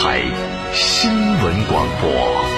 台新闻广播。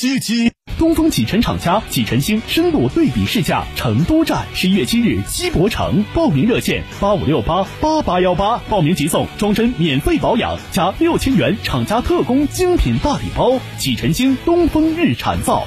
七七。东风启辰厂家启辰星深度对比试驾成都站，十一月七日西博城，报名热线八五六八八八幺八，报名即送终身免费保养加六千元厂家特供精品大礼包。启辰星东风日产造。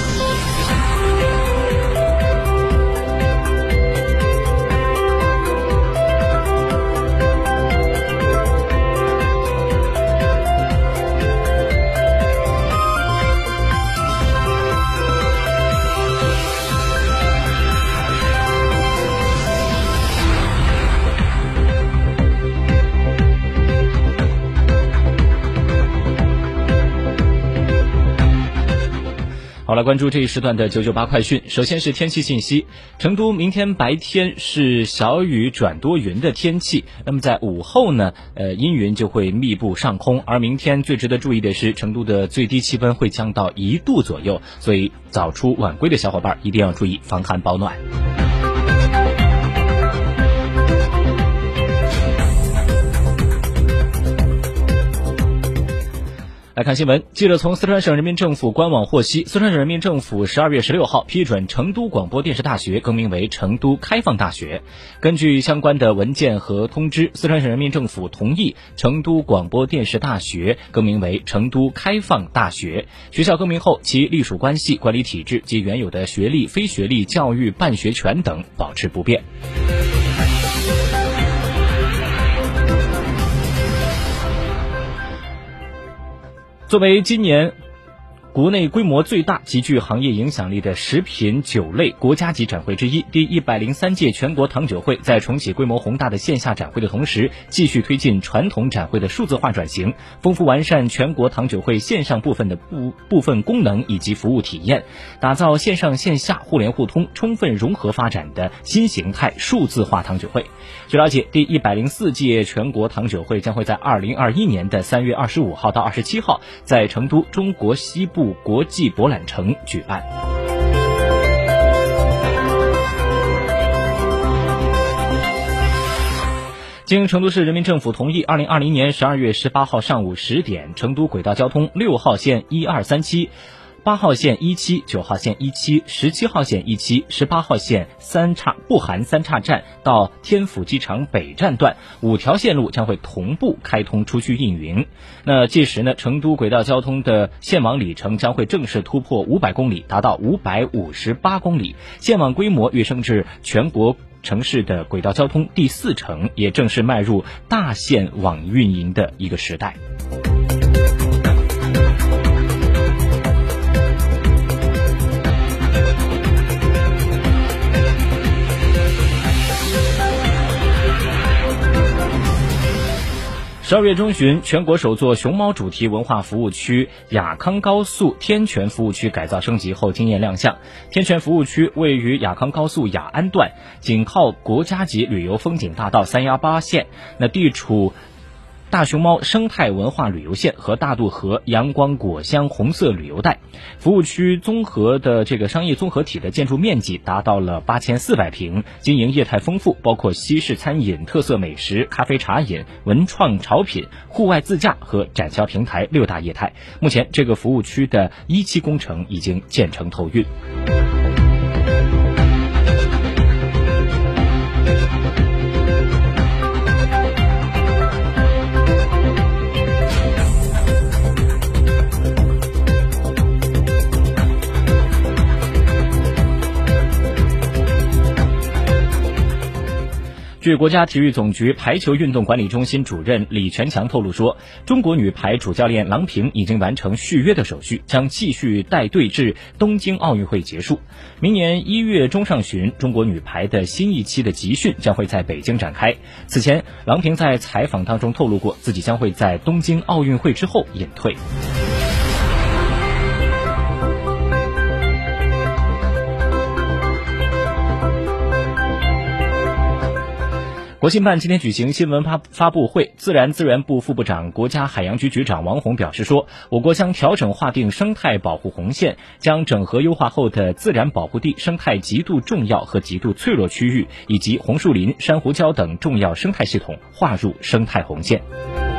好了，关注这一时段的九九八快讯。首先是天气信息，成都明天白天是小雨转多云的天气，那么在午后呢，呃，阴云就会密布上空。而明天最值得注意的是，成都的最低气温会降到一度左右，所以早出晚归的小伙伴一定要注意防寒保暖。来看新闻，记者从四川省人民政府官网获悉，四川省人民政府十二月十六号批准成都广播电视大学更名为成都开放大学。根据相关的文件和通知，四川省人民政府同意成都广播电视大学更名为成都开放大学。学校更名后，其隶属关系、管理体制及原有的学历、非学历教育办学权等保持不变。作为今年国内规模最大、极具行业影响力的食品酒类国家级展会之一，第一百零三届全国糖酒会在重启规模宏大的线下展会的同时，继续推进传统展会的数字化转型，丰富完善全国糖酒会线上部分的部部分功能以及服务体验，打造线上线下互联互通、充分融合发展的新形态数字化糖酒会。据了解，第一百零四届全国糖酒会将会在二零二一年的三月二十五号到二十七号，在成都中国西部国际博览城举办。经成都市人民政府同意，二零二零年十二月十八号上午十点，成都轨道交通六号线一二三七。八号线一期、九号线一期、十七号线一期、十八号线三岔不含三岔站到天府机场北站段五条线路将会同步开通出区运营。那届时呢，成都轨道交通的线网里程将会正式突破五百公里，达到五百五十八公里，线网规模跃升至全国城市的轨道交通第四城，也正式迈入大线网运营的一个时代。十二月中旬，全国首座熊猫主题文化服务区雅康高速天泉服务区改造升级后惊艳亮相。天泉服务区位于雅康高速雅安段，紧靠国家级旅游风景大道三幺八线，那地处大熊猫生态文化旅游线和大渡河阳光果香红色旅游带。服务区综合的这个商业综合体的建筑面积达到了八千四百平，经营业态丰富，包括西式餐饮、特色美食、咖啡茶饮、文创潮品、户外自驾和展销平台六大业态。目前，这个服务区的一期工程已经建成投运。据国家体育总局排球运动管理中心主任李全强透露说，中国女排主教练郎平已经完成续约的手续，将继续带队至东京奥运会结束。明年一月中上旬，中国女排的新一期的集训将会在北京展开。此前，郎平在采访当中透露过，自己将会在东京奥运会之后隐退。国新办今天举行新闻发发布会，自然资源部副部长、国家海洋局局长王宏表示说，我国将调整划定生态保护红线，将整合优化后的自然保护地、生态极度重要和极度脆弱区域以及红树林、珊瑚礁等重要生态系统划入生态红线。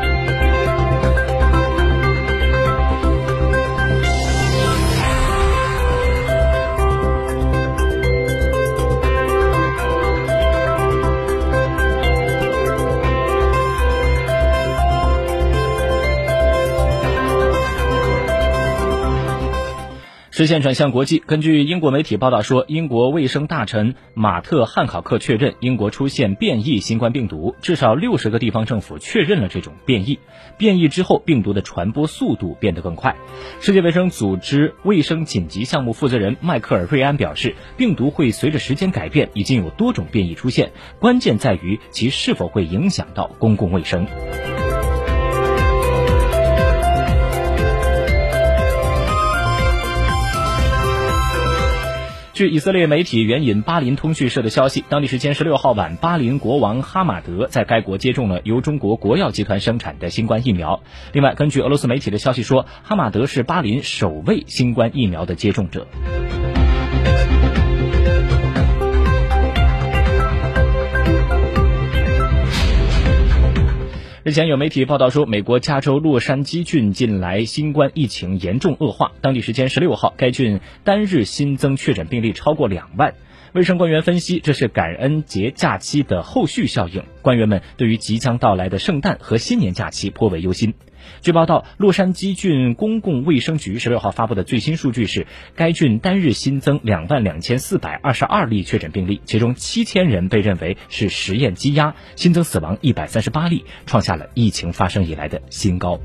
视线转向国际，根据英国媒体报道说，英国卫生大臣马特·汉考克确认，英国出现变异新冠病毒，至少六十个地方政府确认了这种变异。变异之后，病毒的传播速度变得更快。世界卫生组织卫生紧急项目负责人迈克尔·瑞安表示，病毒会随着时间改变，已经有多种变异出现，关键在于其是否会影响到公共卫生。据以色列媒体援引巴林通讯社的消息，当地时间十六号晚，巴林国王哈马德在该国接种了由中国国药集团生产的新冠疫苗。另外，根据俄罗斯媒体的消息说，哈马德是巴林首位新冠疫苗的接种者。日前有媒体报道说，美国加州洛杉矶郡近来新冠疫情严重恶化。当地时间十六号，该郡单日新增确诊病例超过两万。卫生官员分析，这是感恩节假期的后续效应。官员们对于即将到来的圣诞和新年假期颇为忧心。据报道，洛杉矶郡公共卫生局十六号发布的最新数据是，该郡单日新增两万两千四百二十二例确诊病例，其中七千人被认为是实验积压，新增死亡一百三十八例，创下了疫情发生以来的新高。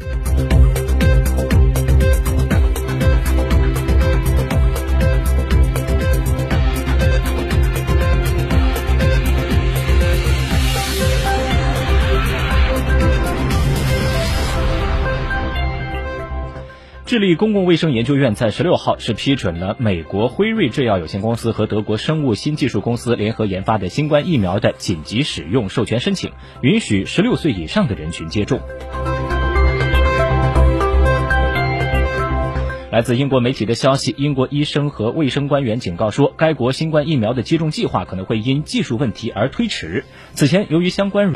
智利公共卫生研究院在十六号是批准了美国辉瑞制药有限公司和德国生物新技术公司联合研发的新冠疫苗的紧急使用授权申请，允许十六岁以上的人群接种。来自英国媒体的消息，英国医生和卫生官员警告说，该国新冠疫苗的接种计划可能会因技术问题而推迟。此前，由于相关软